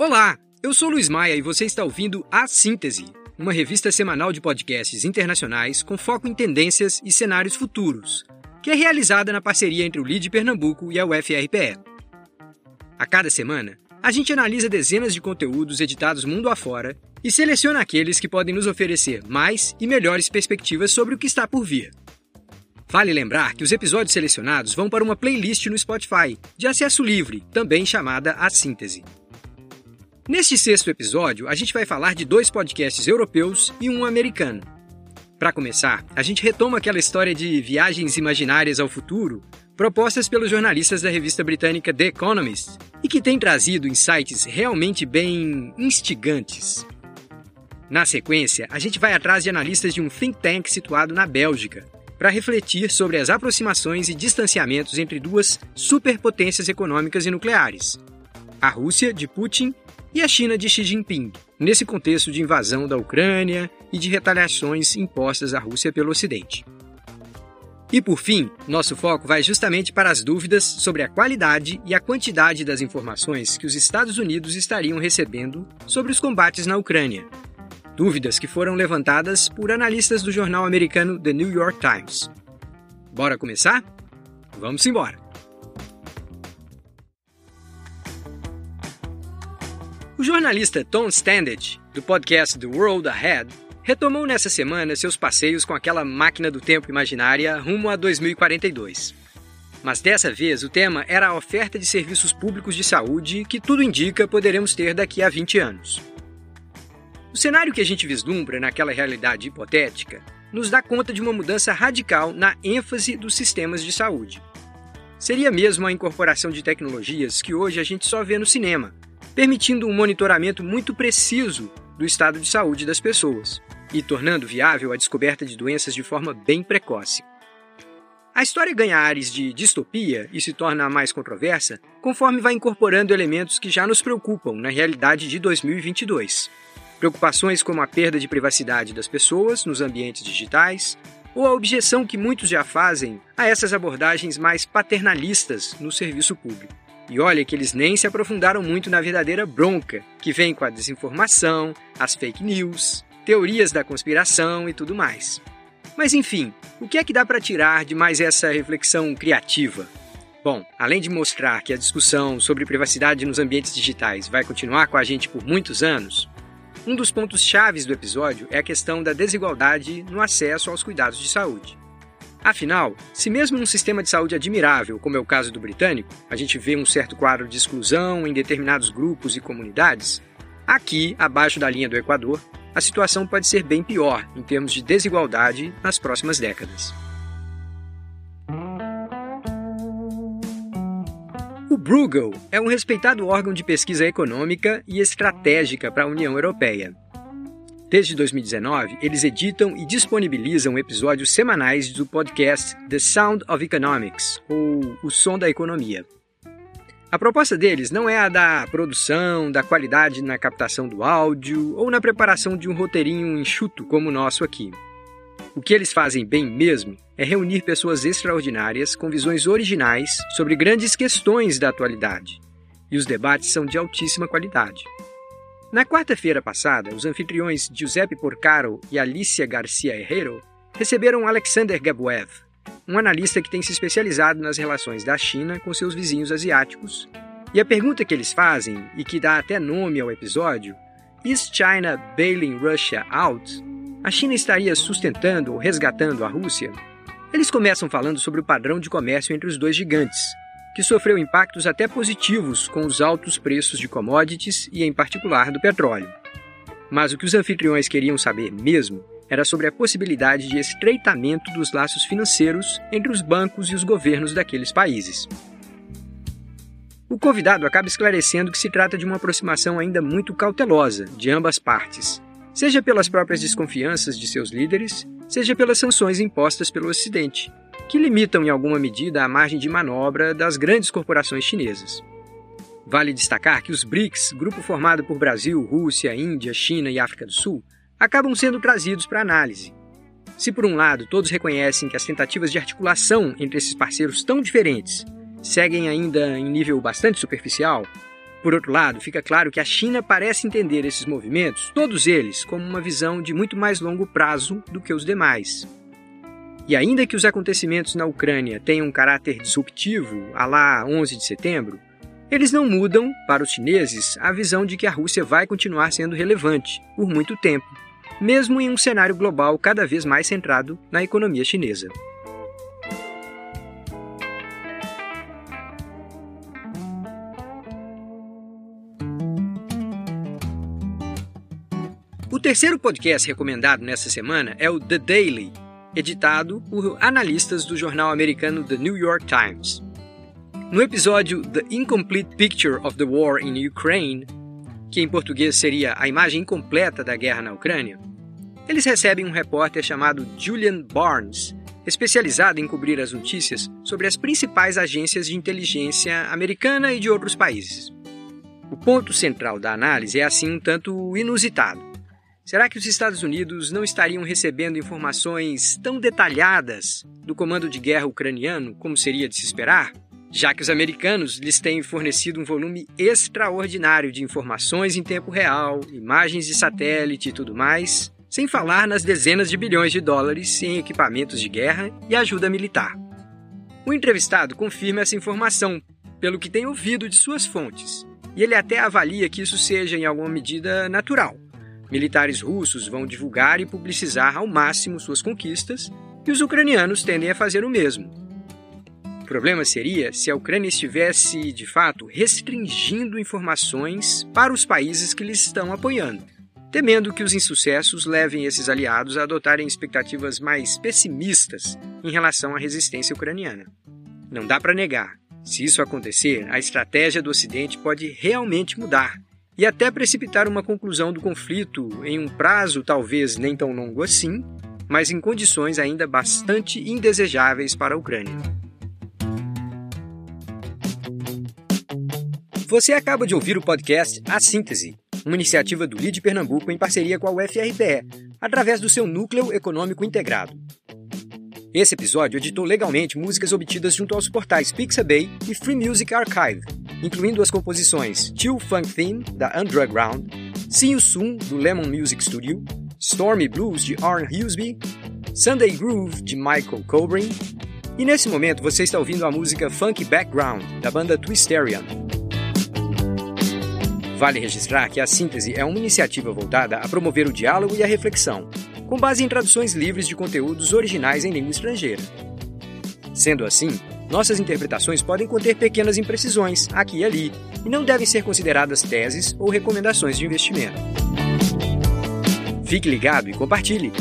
Olá, eu sou Luiz Maia e você está ouvindo A Síntese, uma revista semanal de podcasts internacionais com foco em tendências e cenários futuros, que é realizada na parceria entre o LID Pernambuco e a UFRPE. A cada semana, a gente analisa dezenas de conteúdos editados mundo afora e seleciona aqueles que podem nos oferecer mais e melhores perspectivas sobre o que está por vir. Vale lembrar que os episódios selecionados vão para uma playlist no Spotify, de acesso livre, também chamada A Síntese. Neste sexto episódio, a gente vai falar de dois podcasts europeus e um americano. Para começar, a gente retoma aquela história de viagens imaginárias ao futuro propostas pelos jornalistas da revista britânica The Economist e que tem trazido insights realmente bem instigantes. Na sequência, a gente vai atrás de analistas de um think tank situado na Bélgica para refletir sobre as aproximações e distanciamentos entre duas superpotências econômicas e nucleares: a Rússia de Putin e a China de Xi Jinping, nesse contexto de invasão da Ucrânia e de retaliações impostas à Rússia pelo Ocidente. E por fim, nosso foco vai justamente para as dúvidas sobre a qualidade e a quantidade das informações que os Estados Unidos estariam recebendo sobre os combates na Ucrânia. Dúvidas que foram levantadas por analistas do jornal americano The New York Times. Bora começar? Vamos embora! Jornalista Tom Standage, do podcast The World Ahead, retomou nessa semana seus passeios com aquela máquina do tempo imaginária rumo a 2042. Mas dessa vez o tema era a oferta de serviços públicos de saúde que tudo indica poderemos ter daqui a 20 anos. O cenário que a gente vislumbra naquela realidade hipotética nos dá conta de uma mudança radical na ênfase dos sistemas de saúde. Seria mesmo a incorporação de tecnologias que hoje a gente só vê no cinema, permitindo um monitoramento muito preciso do estado de saúde das pessoas e tornando viável a descoberta de doenças de forma bem precoce. A história ganha ares de distopia e se torna mais controversa conforme vai incorporando elementos que já nos preocupam na realidade de 2022. Preocupações como a perda de privacidade das pessoas nos ambientes digitais, ou a objeção que muitos já fazem a essas abordagens mais paternalistas no serviço público. E olha que eles nem se aprofundaram muito na verdadeira bronca, que vem com a desinformação, as fake news, teorias da conspiração e tudo mais. Mas enfim, o que é que dá para tirar de mais essa reflexão criativa? Bom, além de mostrar que a discussão sobre privacidade nos ambientes digitais vai continuar com a gente por muitos anos, um dos pontos chaves do episódio é a questão da desigualdade no acesso aos cuidados de saúde. Afinal, se mesmo num sistema de saúde admirável, como é o caso do britânico, a gente vê um certo quadro de exclusão em determinados grupos e comunidades, aqui, abaixo da linha do Equador, a situação pode ser bem pior em termos de desigualdade nas próximas décadas. O Bruegel é um respeitado órgão de pesquisa econômica e estratégica para a União Europeia. Desde 2019, eles editam e disponibilizam episódios semanais do podcast The Sound of Economics, ou O Som da Economia. A proposta deles não é a da produção, da qualidade na captação do áudio ou na preparação de um roteirinho enxuto como o nosso aqui. O que eles fazem bem mesmo é reunir pessoas extraordinárias com visões originais sobre grandes questões da atualidade. E os debates são de altíssima qualidade. Na quarta-feira passada, os anfitriões Giuseppe Porcaro e Alicia Garcia Herrero receberam Alexander Gabuev, um analista que tem se especializado nas relações da China com seus vizinhos asiáticos. E a pergunta que eles fazem, e que dá até nome ao episódio, Is China bailing Russia out? A China estaria sustentando ou resgatando a Rússia? Eles começam falando sobre o padrão de comércio entre os dois gigantes, que sofreu impactos até positivos com os altos preços de commodities e, em particular, do petróleo. Mas o que os anfitriões queriam saber mesmo era sobre a possibilidade de estreitamento dos laços financeiros entre os bancos e os governos daqueles países. O convidado acaba esclarecendo que se trata de uma aproximação ainda muito cautelosa de ambas partes, seja pelas próprias desconfianças de seus líderes, seja pelas sanções impostas pelo Ocidente, que limitam em alguma medida a margem de manobra das grandes corporações chinesas. Vale destacar que os BRICS, grupo formado por Brasil, Rússia, Índia, China e África do Sul, acabam sendo trazidos para análise. Se, por um lado, todos reconhecem que as tentativas de articulação entre esses parceiros tão diferentes seguem ainda em nível bastante superficial, Por outro lado, fica claro que a China parece entender esses movimentos, todos eles, como uma visão de muito mais longo prazo do que os demais. E ainda que os acontecimentos na Ucrânia tenham um caráter disruptivo, a lá 11 de setembro, eles não mudam, para os chineses, a visão de que a Rússia vai continuar sendo relevante por muito tempo, mesmo em um cenário global cada vez mais centrado na economia chinesa. O terceiro podcast recomendado nessa semana é o The Daily, editado por analistas do jornal americano The New York Times. No episódio The Incomplete Picture of the War in Ukraine, que em português seria a imagem incompleta da guerra na Ucrânia, eles recebem um repórter chamado Julian Barnes, especializado em cobrir as notícias sobre as principais agências de inteligência americana e de outros países. O ponto central da análise é assim um tanto inusitado. Será que os Estados Unidos não estariam recebendo informações tão detalhadas do comando de guerra ucraniano como seria de se esperar? Já que os americanos lhes têm fornecido um volume extraordinário de informações em tempo real, imagens de satélite e tudo mais, sem falar nas dezenas de bilhões de dólares em equipamentos de guerra e ajuda militar. O entrevistado confirma essa informação, pelo que tem ouvido de suas fontes, e ele até avalia que isso seja, em alguma medida, natural Militares russos vão divulgar e publicizar ao máximo suas conquistas e os ucranianos tendem a fazer o mesmo. O problema seria se a Ucrânia estivesse, de fato, restringindo informações para os países que lhes estão apoiando, temendo que os insucessos levem esses aliados a adotarem expectativas mais pessimistas em relação à resistência ucraniana. Não dá para negar. Se isso acontecer, a estratégia do Ocidente pode realmente mudar e até precipitar uma conclusão do conflito em um prazo talvez nem tão longo assim, mas em condições ainda bastante indesejáveis para a Ucrânia. Você acaba de ouvir o podcast A Síntese, uma iniciativa do LID Pernambuco em parceria com a UFRPE, através do seu Núcleo Econômico Integrado. Esse episódio editou legalmente músicas obtidas junto aos portais Pixabay e Free Music Archive, incluindo as composições Chill Funk Theme, da Underground, See You Soon, do Lemon Music Studio, Stormy Blues, de Arn Husby, Sunday Groove, de Michael Cobrain, e nesse momento você está ouvindo a música Funk Background, da banda Twisterian. Vale registrar que a síntese é uma iniciativa voltada a promover o diálogo e a reflexão, com base em traduções livres de conteúdos originais em língua estrangeira. Sendo assim, nossas interpretações podem conter pequenas imprecisões, aqui e ali, e não devem ser consideradas teses ou recomendações de investimento. Fique ligado e compartilhe!